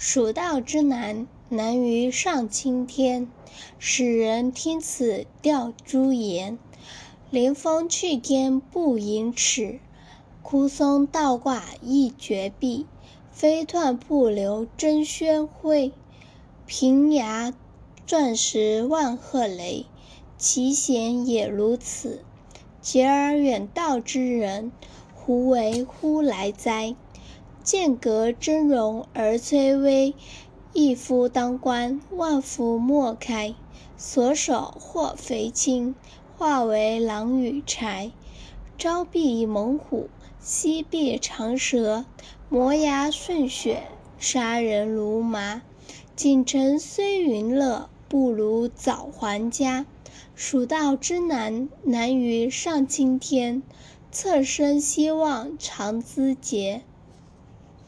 蜀道之难，难于上青天。使人听此吊朱颜。临风去天不盈尺，枯松倒挂一绝壁。飞断不留争喧灰，平崖钻石万壑雷。其险也如此。结而远道之人，胡为乎来哉？剑阁峥嵘而崔嵬，一夫当关，万夫莫开。所守或肥青，化为狼与豺。朝避猛虎，夕避长蛇，磨牙吮血，杀人如麻。锦城虽云乐，不如早还家。蜀道之难，难于上青天。侧身西望常咨嗟。